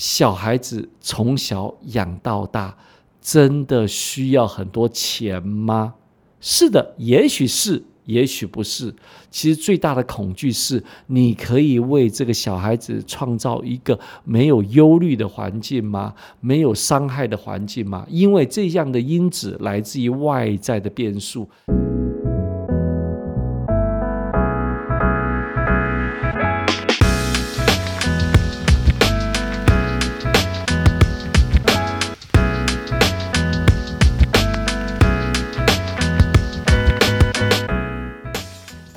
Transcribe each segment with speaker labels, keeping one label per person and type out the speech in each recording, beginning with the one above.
Speaker 1: 小孩子从小养到大，真的需要很多钱吗？是的，也许是。也许不是，其实最大的恐惧是，你可以为这个小孩子创造一个没有忧虑的环境吗？没有伤害的环境吗？因为这样的因子来自于外在的变数。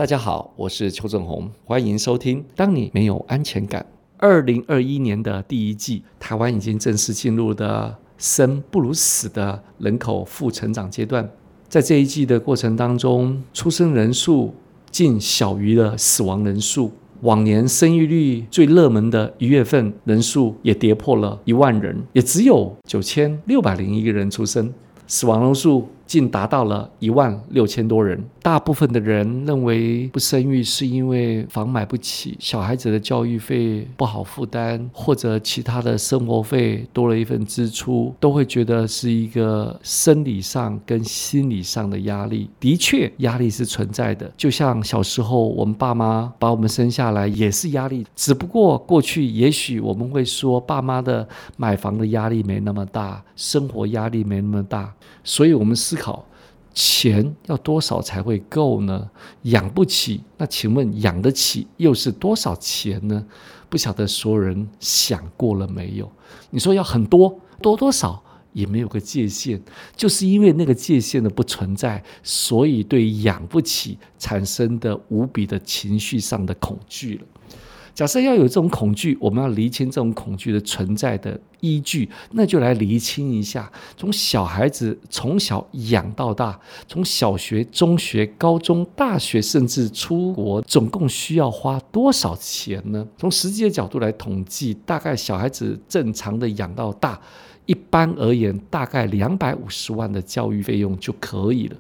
Speaker 1: 大家好，我是邱正宏，欢迎收听。当你没有安全感，二零二一年的第一季，台湾已经正式进入的生不如死的人口负成长阶段。在这一季的过程当中，出生人数竟小于了死亡人数。往年生育率最热门的一月份，人数也跌破了一万人，也只有九千六百零一个人出生，死亡人数。竟达到了一万六千多人。大部分的人认为不生育是因为房买不起，小孩子的教育费不好负担，或者其他的生活费多了一份支出，都会觉得是一个生理上跟心理上的压力。的确，压力是存在的。就像小时候我们爸妈把我们生下来也是压力，只不过过去也许我们会说爸妈的买房的压力没那么大，生活压力没那么大，所以我们思考好，钱要多少才会够呢？养不起，那请问养得起又是多少钱呢？不晓得所有人想过了没有？你说要很多，多多少也没有个界限，就是因为那个界限的不存在，所以对养不起产生的无比的情绪上的恐惧了。假设要有这种恐惧，我们要厘清这种恐惧的存在的依据，那就来厘清一下：从小孩子从小养到大，从小学、中学、高中、大学，甚至出国，总共需要花多少钱呢？从实际的角度来统计，大概小孩子正常的养到大，一般而言，大概两百五十万的教育费用就可以了。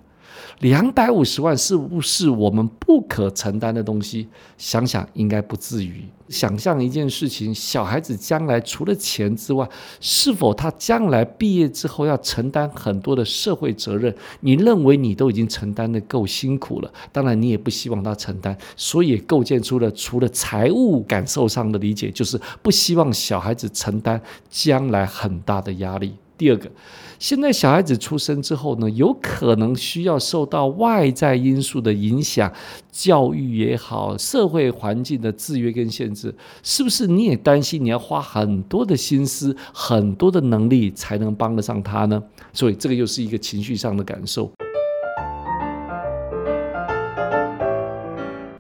Speaker 1: 两百五十万是不是我们不可承担的东西？想想应该不至于。想象一件事情：小孩子将来除了钱之外，是否他将来毕业之后要承担很多的社会责任？你认为你都已经承担的够辛苦了，当然你也不希望他承担，所以构建出了除了财务感受上的理解，就是不希望小孩子承担将来很大的压力。第二个。现在小孩子出生之后呢，有可能需要受到外在因素的影响，教育也好，社会环境的制约跟限制，是不是你也担心你要花很多的心思、很多的能力才能帮得上他呢？所以这个又是一个情绪上的感受。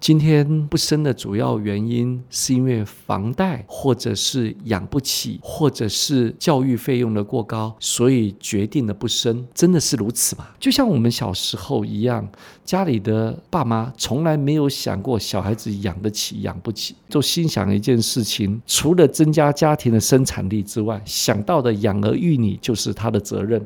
Speaker 1: 今天不生的主要原因，是因为房贷，或者是养不起，或者是教育费用的过高，所以决定了不生。真的是如此吗？就像我们小时候一样，家里的爸妈从来没有想过小孩子养得起养不起，就心想一件事情：除了增加家庭的生产力之外，想到的养儿育女就是他的责任。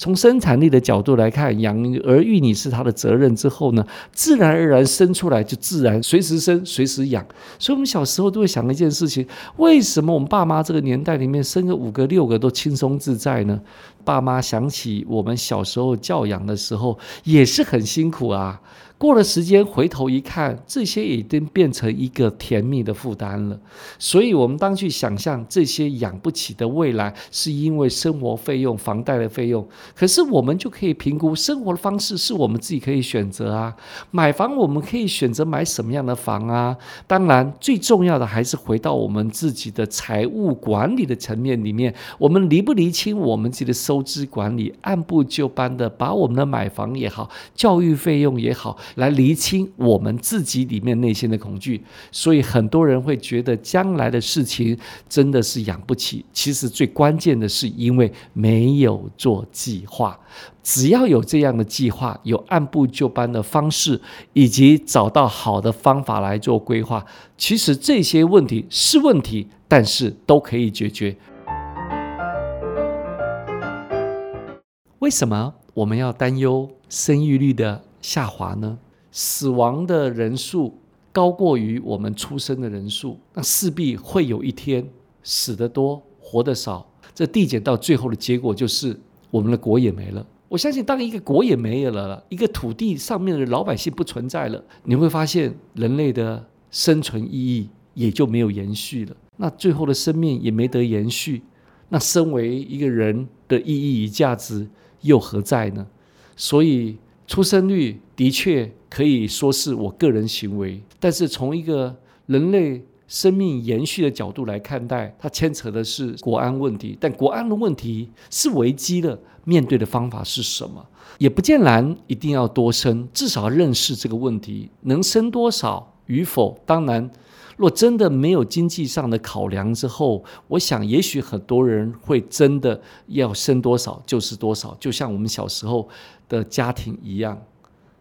Speaker 1: 从生产力的角度来看，养儿育女是他的责任。之后呢，自然而然生出来就自然随时生随时养。所以，我们小时候都会想一件事情：为什么我们爸妈这个年代里面生个五个六个都轻松自在呢？爸妈想起我们小时候教养的时候，也是很辛苦啊。过了时间，回头一看，这些已经变成一个甜蜜的负担了。所以，我们当去想象这些养不起的未来，是因为生活费用、房贷的费用。可是，我们就可以评估生活的方式是我们自己可以选择啊。买房，我们可以选择买什么样的房啊？当然，最重要的还是回到我们自己的财务管理的层面里面，我们离不离清我们自己的收支管理，按部就班的把我们的买房也好，教育费用也好。来厘清我们自己里面内心的恐惧，所以很多人会觉得将来的事情真的是养不起。其实最关键的是因为没有做计划。只要有这样的计划，有按部就班的方式，以及找到好的方法来做规划，其实这些问题是问题，但是都可以解决。为什么我们要担忧生育率的？下滑呢？死亡的人数高过于我们出生的人数，那势必会有一天死得多、活得少，这递减到最后的结果就是我们的国也没了。我相信，当一个国也没有了，一个土地上面的老百姓不存在了，你会发现人类的生存意义也就没有延续了。那最后的生命也没得延续，那身为一个人的意义与价值又何在呢？所以，出生率的确可以说是我个人行为，但是从一个人类。生命延续的角度来看待，它牵扯的是国安问题。但国安的问题是危机的，面对的方法是什么？也不见然一定要多生，至少认识这个问题，能生多少与否。当然，若真的没有经济上的考量之后，我想也许很多人会真的要生多少就是多少，就像我们小时候的家庭一样。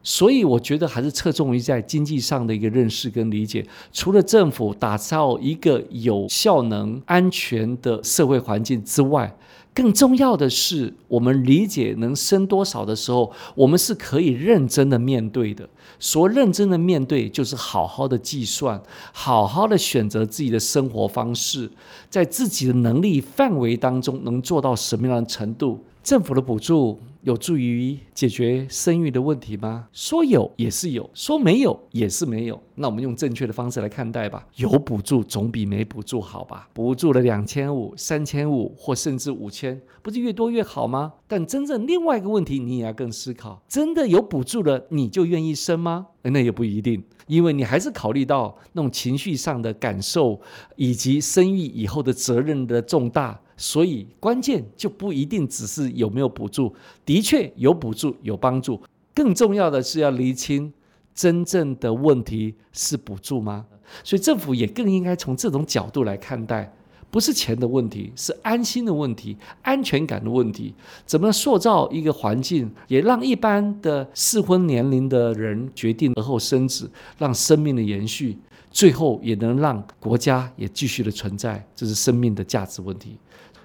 Speaker 1: 所以我觉得还是侧重于在经济上的一个认识跟理解。除了政府打造一个有效能、安全的社会环境之外，更重要的是，我们理解能生多少的时候，我们是可以认真的面对的。所认真的面对，就是好好的计算，好好的选择自己的生活方式，在自己的能力范围当中，能做到什么样的程度。政府的补助有助于解决生育的问题吗？说有也是有，说没有也是没有。那我们用正确的方式来看待吧。有补助总比没补助好吧？补助了两千五、三千五或甚至五千，不是越多越好吗？但真正另外一个问题，你也要更思考：真的有补助了，你就愿意生吗？那也不一定，因为你还是考虑到那种情绪上的感受，以及生育以后的责任的重大。所以关键就不一定只是有没有补助，的确有补助有帮助，更重要的是要厘清真正的问题是补助吗？所以政府也更应该从这种角度来看待，不是钱的问题，是安心的问题、安全感的问题。怎么塑造一个环境，也让一般的适婚年龄的人决定而后生子，让生命的延续，最后也能让国家也继续的存在，这是生命的价值问题。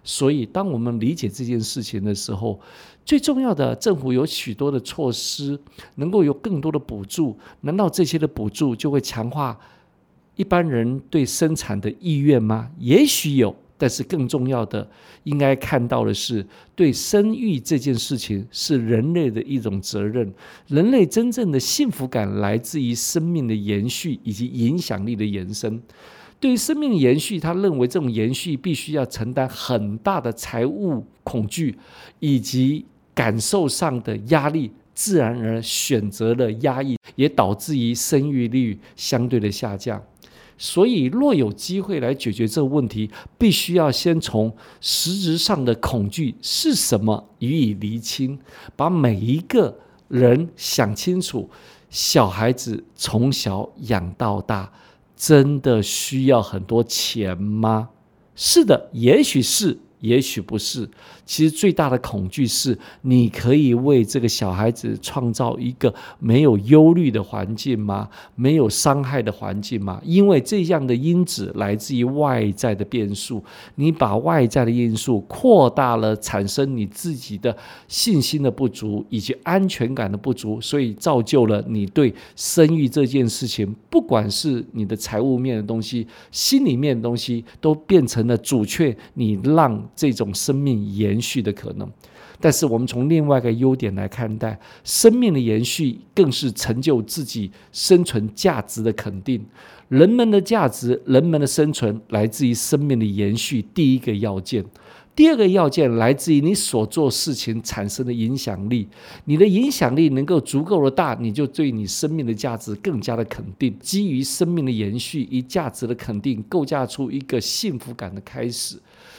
Speaker 1: 所以，当我们理解这件事情的时候，最重要的，政府有许多的措施，能够有更多的补助。难道这些的补助就会强化一般人对生产的意愿吗？也许有，但是更重要的，应该看到的是，对生育这件事情是人类的一种责任。人类真正的幸福感来自于生命的延续以及影响力的延伸。对于生命延续，他认为这种延续必须要承担很大的财务恐惧以及感受上的压力，自然而然选择了压抑，也导致于生育率相对的下降。所以，若有机会来解决这个问题，必须要先从实质上的恐惧是什么予以厘清，把每一个人想清楚，小孩子从小养到大。真的需要很多钱吗？是的，也许是。也许不是，其实最大的恐惧是，你可以为这个小孩子创造一个没有忧虑的环境吗？没有伤害的环境吗？因为这样的因子来自于外在的变数，你把外在的因素扩大了，产生你自己的信心的不足以及安全感的不足，所以造就了你对生育这件事情，不管是你的财务面的东西、心里面的东西，都变成了主却你让。这种生命延续的可能，但是我们从另外一个优点来看待，生命的延续更是成就自己生存价值的肯定。人们的价值、人们的生存，来自于生命的延续。第一个要件，第二个要件来自于你所做事情产生的影响力。你的影响力能够足够的大，你就对你生命的价值更加的肯定。基于生命的延续与价值的肯定，构架出一个幸福感的开始。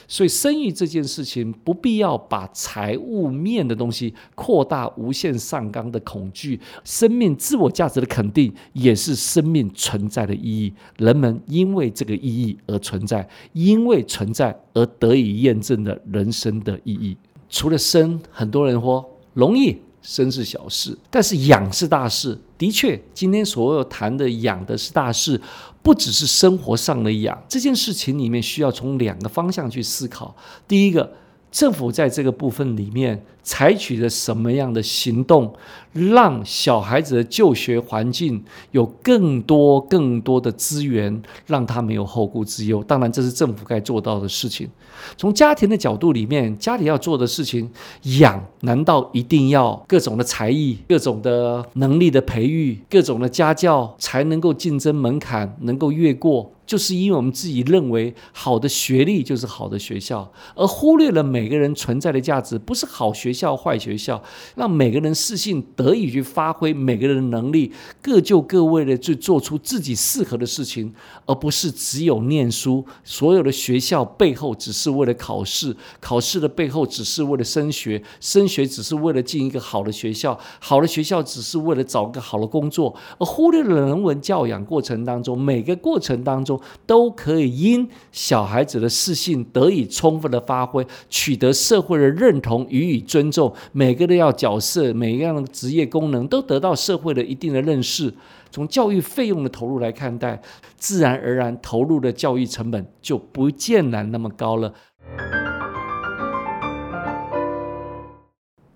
Speaker 1: 所以，生育这件事情不必要把财务面的东西扩大无限上纲的恐惧。生命自我价值的肯定，也是生命存在的意义。人们因为这个意义而存在，因为存在而得以验证的人生的意义。除了生，很多人说容易。生是小事，但是养是大事。的确，今天所有谈的养的是大事，不只是生活上的养。这件事情里面需要从两个方向去思考。第一个，政府在这个部分里面采取了什么样的行动，让小孩子的就学环境有更多更多的资源，让他没有后顾之忧？当然，这是政府该做到的事情。从家庭的角度里面，家里要做的事情，养难道一定要各种的才艺、各种的能力的培育、各种的家教才能够竞争门槛能够越过？就是因为我们自己认为好的学历就是好的学校，而忽略了每个人存在的价值，不是好学校坏学校，让每个人自信得以去发挥每个人的能力，各就各位的去做出自己适合的事情，而不是只有念书。所有的学校背后只是为了考试，考试的背后只是为了升学，升学只是为了进一个好的学校，好的学校只是为了找个好的工作，而忽略了人文教养过程当中每个过程当中。都可以因小孩子的适性得以充分的发挥，取得社会的认同，予以尊重。每个人要角色，每一样的职业功能都得到社会的一定的认识。从教育费用的投入来看待，自然而然投入的教育成本就不见然那么高了。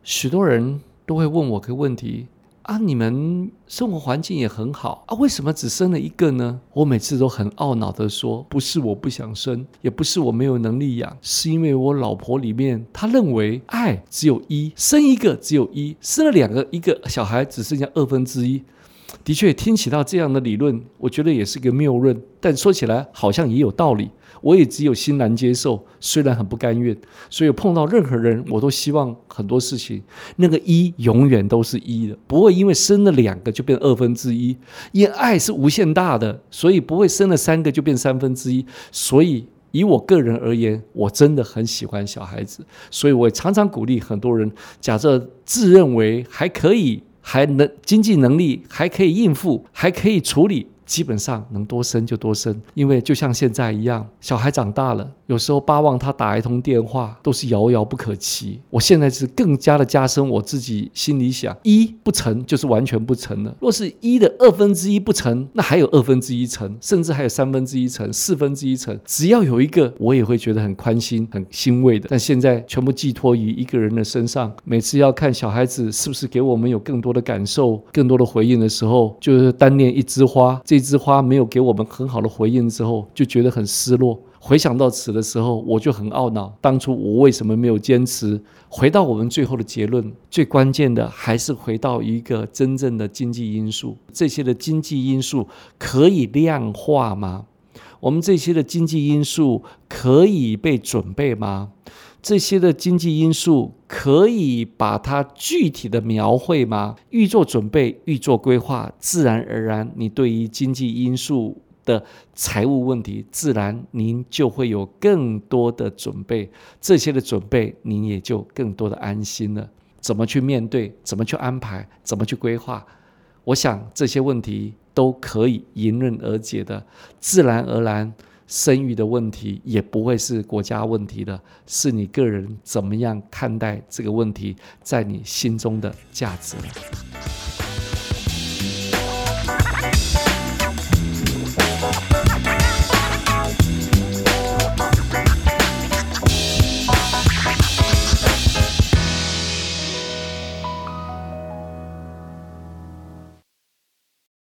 Speaker 1: 许多人都会问我个问题。啊，你们生活环境也很好啊，为什么只生了一个呢？我每次都很懊恼的说，不是我不想生，也不是我没有能力养，是因为我老婆里面她认为爱只有一，生一个只有一，生了两个，一个小孩只剩下二分之一。的确，听起到这样的理论，我觉得也是个谬论，但说起来好像也有道理。我也只有欣然接受，虽然很不甘愿。所以碰到任何人，我都希望很多事情，那个一永远都是一的，不会因为生了两个就变二分之一。因为爱是无限大的，所以不会生了三个就变三分之一。所以以我个人而言，我真的很喜欢小孩子，所以我常常鼓励很多人，假设自认为还可以，还能经济能力还可以应付，还可以处理。基本上能多生就多生，因为就像现在一样，小孩长大了，有时候巴望他打一通电话都是遥遥不可及。我现在是更加的加深我自己心里想，一不成就是完全不成了。若是一的二分之一不成，那还有二分之一成，甚至还有三分之一成、四分之一成，只要有一个，我也会觉得很宽心、很欣慰的。但现在全部寄托于一个人的身上，每次要看小孩子是不是给我们有更多的感受、更多的回应的时候，就是单念一枝花这。一枝花没有给我们很好的回应之后，就觉得很失落。回想到此的时候，我就很懊恼，当初我为什么没有坚持？回到我们最后的结论，最关键的还是回到一个真正的经济因素。这些的经济因素可以量化吗？我们这些的经济因素可以被准备吗？这些的经济因素可以把它具体的描绘吗？预做准备，预做规划，自然而然，你对于经济因素的财务问题，自然您就会有更多的准备。这些的准备，您也就更多的安心了。怎么去面对？怎么去安排？怎么去规划？我想这些问题都可以迎刃而解的，自然而然。生育的问题也不会是国家问题的，是你个人怎么样看待这个问题，在你心中的价值。